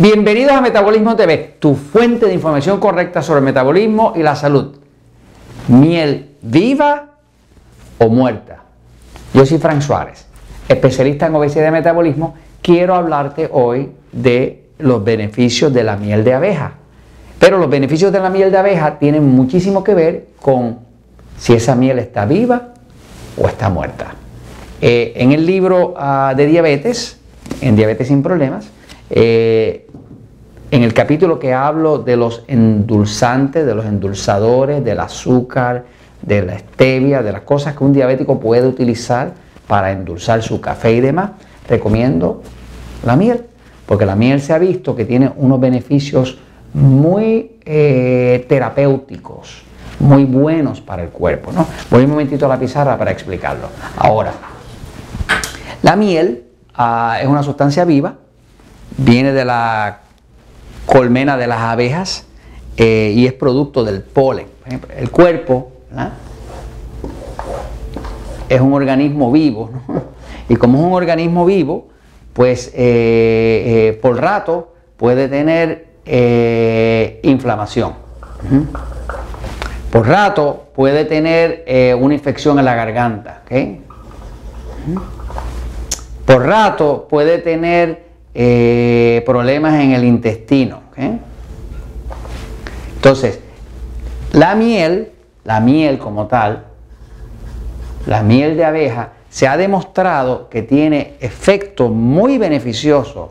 3, 2. Bienvenidos a Metabolismo TV, tu fuente de información correcta sobre el metabolismo y la salud. Miel viva o muerta. Yo soy Frank Suárez, especialista en obesidad y metabolismo. Quiero hablarte hoy de los beneficios de la miel de abeja. Pero los beneficios de la miel de abeja tienen muchísimo que ver con si esa miel está viva o está muerta. Eh, en el libro ah, de diabetes, en Diabetes sin Problemas, eh, en el capítulo que hablo de los endulzantes, de los endulzadores, del azúcar, de la stevia, de las cosas que un diabético puede utilizar para endulzar su café y demás, recomiendo la miel, porque la miel se ha visto que tiene unos beneficios muy eh, terapéuticos, muy buenos para el cuerpo. ¿no? Voy un momentito a la pizarra para explicarlo. Ahora, la miel ah, es una sustancia viva, viene de la colmena de las abejas eh, y es producto del polen. el cuerpo es un organismo vivo, y como es un organismo vivo, pues eh, eh, por rato puede tener inflamación. Por rato puede tener una infección en la garganta. Por rato puede tener eh, problemas en el intestino. Entonces, la miel, la miel como tal, la miel de abeja, se ha demostrado que tiene efectos muy beneficiosos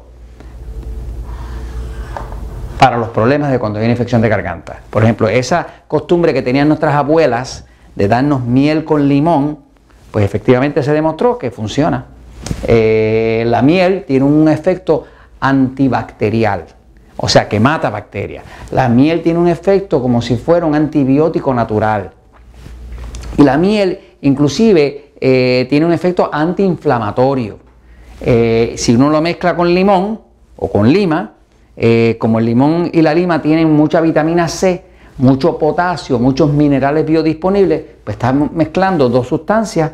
para los problemas de cuando viene infección de garganta. Por ejemplo, esa costumbre que tenían nuestras abuelas de darnos miel con limón, pues efectivamente se demostró que funciona. Eh, la miel tiene un efecto antibacterial, o sea que mata bacterias. La miel tiene un efecto como si fuera un antibiótico natural. Y la miel inclusive eh, tiene un efecto antiinflamatorio. Eh, si uno lo mezcla con limón o con lima, como el limón y la lima tienen mucha vitamina C, mucho potasio, muchos minerales biodisponibles, pues estamos mezclando dos sustancias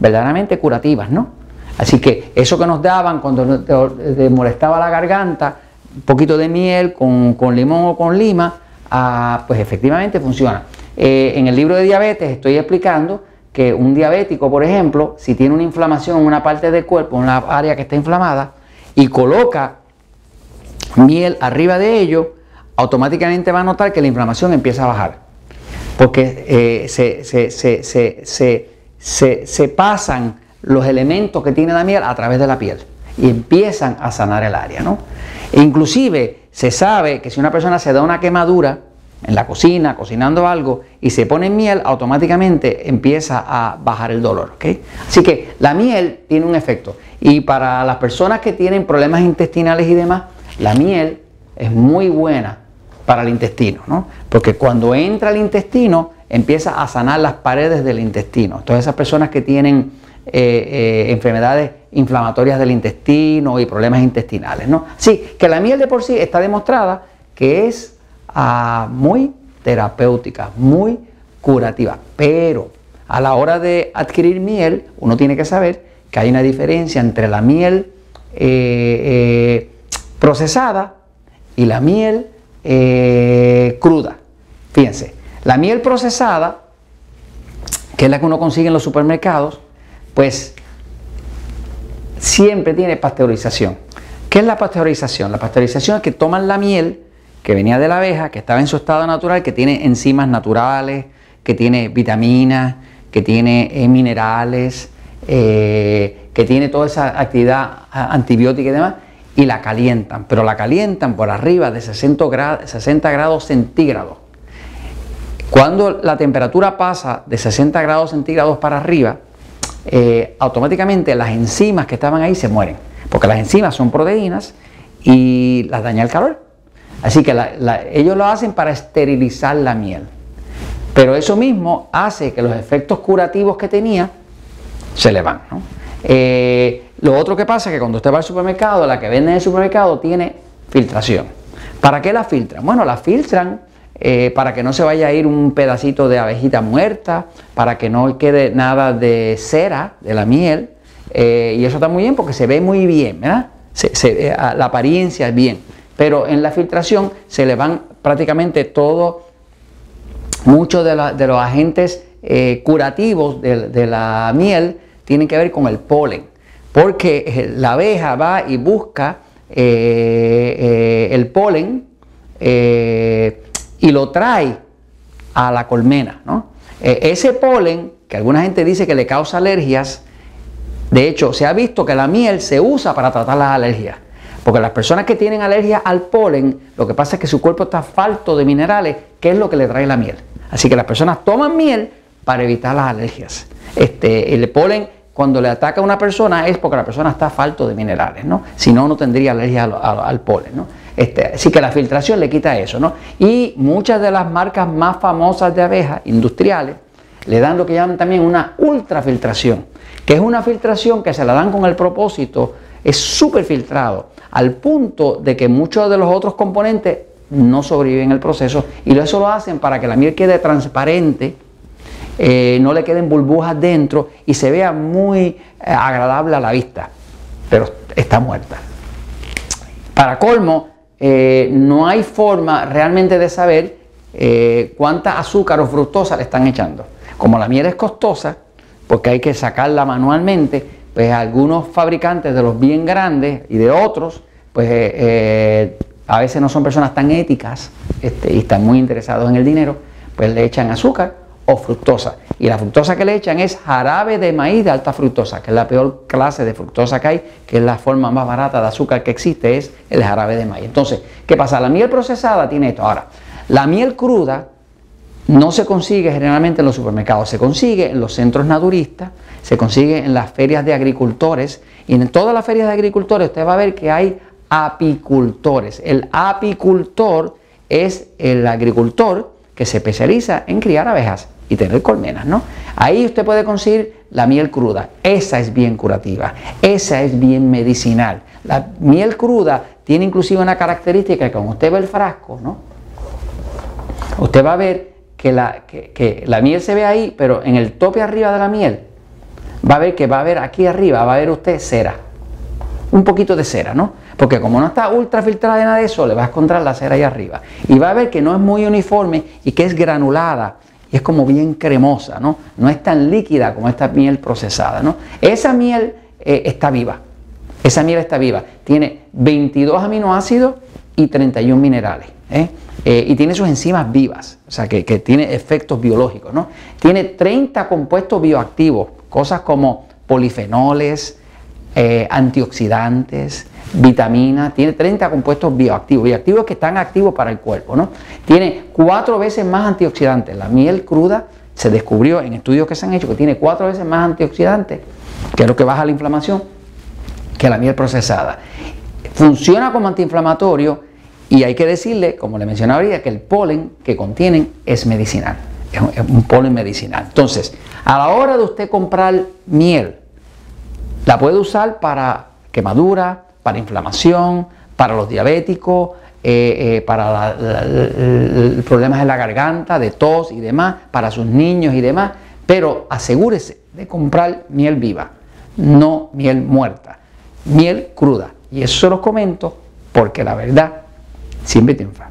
verdaderamente curativas, ¿no? Así que eso que nos daban cuando te molestaba la garganta, un poquito de miel con, limón o con lima, ah, pues efectivamente funciona. Eh, en el libro de diabetes estoy explicando que un diabético, por ejemplo, si tiene una inflamación en una parte del cuerpo, en una área que está inflamada, y coloca miel arriba de ello, automáticamente va a notar que la inflamación empieza a bajar. Porque eh, se, se pasan los elementos que tiene la miel a través de la piel y empiezan a sanar el área. ¿no? E inclusive se sabe que si una persona se da una quemadura en la cocina, cocinando algo, y se pone miel, automáticamente empieza a bajar el dolor. Así que la miel tiene un efecto. Y para las personas que tienen problemas intestinales y demás, la miel es muy buena para el intestino, ¿no? porque cuando entra al intestino empieza a sanar las paredes del intestino. Todas esas personas que tienen eh, eh, enfermedades inflamatorias del intestino y problemas intestinales. ¿no? Sí, que la miel de por sí está demostrada que es ah, muy terapéutica, muy curativa, pero a la hora de adquirir miel uno tiene que saber que hay una diferencia entre la miel eh, procesada y la miel cruda. Fíjense, la miel procesada, que es la que uno consigue en los supermercados, pues siempre tiene pasteurización. ¿Qué es la pasteurización? La pasteurización es que toman la miel que venía de la abeja, que estaba en su estado natural, que tiene enzimas naturales, que tiene vitaminas, que tiene eh, minerales, eh, que tiene toda esa actividad antibiótica y demás, y la calientan, pero la calientan por arriba de 60 grados, 60 grados centígrados. Cuando la temperatura pasa de 60 grados centígrados para arriba, eh, automáticamente las enzimas que estaban ahí se mueren, porque las enzimas son proteínas y las daña el calor. Así que ellos lo hacen para esterilizar la miel. Pero eso mismo hace que los efectos curativos que tenía se le van. Eh, lo otro que pasa es que cuando usted va al supermercado, la que vende en el supermercado tiene filtración. ¿Para qué la filtran? Bueno, la filtran eh, para que no se vaya a ir un pedacito de abejita muerta, para que no quede nada de cera, de la miel. Eh, y eso está muy bien porque se ve muy bien, ¿verdad? eh, la apariencia es bien, pero en la filtración se le van prácticamente todo, muchos de, los agentes curativos de, la miel tienen que ver con el polen, porque la abeja va y busca el polen y lo trae a la colmena. ese polen, que alguna gente dice que le causa alergias, de hecho, se ha visto que la miel se usa para tratar las alergias. Porque las personas que tienen alergia al polen, lo que pasa es que su cuerpo está falto de minerales, que es lo que le trae la miel. Así que las personas toman miel para evitar las alergias. Este, el polen, cuando le ataca a una persona, es porque la persona está falto de minerales, ¿no? Si no, no tendría alergia al, polen, ¿no? Este, así que la filtración le quita eso, ¿no? Y muchas de las marcas más famosas de abejas industriales le dan lo que llaman también una ultrafiltración que es una filtración que se la dan con el propósito, es súper filtrado, al punto de que muchos de los otros componentes no sobreviven el proceso y eso lo hacen para que la miel quede transparente, eh, no le queden burbujas dentro y se vea muy eh, agradable a la vista, pero está muerta. Para colmo, eh, no hay forma realmente de saber cuánta azúcar o fructosa le están echando. Como la miel es costosa, porque hay que sacarla manualmente, pues algunos fabricantes de los bien grandes y de otros, pues eh, eh, a veces no son personas tan éticas este, y están muy interesados en el dinero, pues le echan azúcar o fructosa. Y la fructosa que le echan es jarabe de maíz de alta fructosa, que es la peor clase de fructosa que hay, que es la forma más barata de azúcar que existe, es el jarabe de maíz. Entonces, ¿qué pasa? La miel procesada tiene esto. Ahora, la miel cruda no se consigue generalmente en los supermercados, se consigue en los centros naturistas, se consigue en las ferias de agricultores y en todas las ferias de agricultores usted va a ver que hay apicultores. El apicultor es el agricultor que se especializa en criar abejas y tener colmenas, ¿no? Ahí usted puede conseguir la miel cruda. Esa es bien curativa, esa es bien medicinal. La miel cruda tiene inclusive una característica que cuando usted ve el frasco, ¿no? Usted va a ver que la, que, la miel se ve ahí, pero en el tope arriba de la miel va a ver que va a haber aquí arriba, va a ver usted cera. Un poquito de cera, ¿no? Porque como no está ultra filtrada nada de eso, le va a encontrar la cera ahí arriba. Y va a ver que no es muy uniforme y que es granulada. Y es como bien cremosa, ¿no? No es tan líquida como esta miel procesada, ¿no? Esa miel eh, está viva. Esa miel está viva. Tiene 22 aminoácidos y 31 minerales. ¿eh? Eh, y tiene sus enzimas vivas, o sea, que, tiene efectos biológicos, ¿no? Tiene 30 compuestos bioactivos, cosas como polifenoles, eh, antioxidantes, vitaminas, tiene 30 compuestos bioactivos, bioactivos que están activos para el cuerpo, ¿no? Tiene cuatro veces más antioxidantes. La miel cruda se descubrió en estudios que se han hecho que tiene cuatro veces más antioxidantes, que es lo que baja la inflamación, que la miel procesada. Funciona como antiinflamatorio y hay que decirle, como le mencionaba ahorita, que el polen que contienen es medicinal, es un, polen medicinal. Entonces, a la hora de usted comprar miel, la puede usar para quemadura, para inflamación, para los diabéticos, eh, eh, para problemas de la garganta, de tos y demás, para sus niños y demás, pero asegúrese de comprar miel viva, no miel muerta, miel cruda. Y eso se los comento porque la verdad siempre triunfa.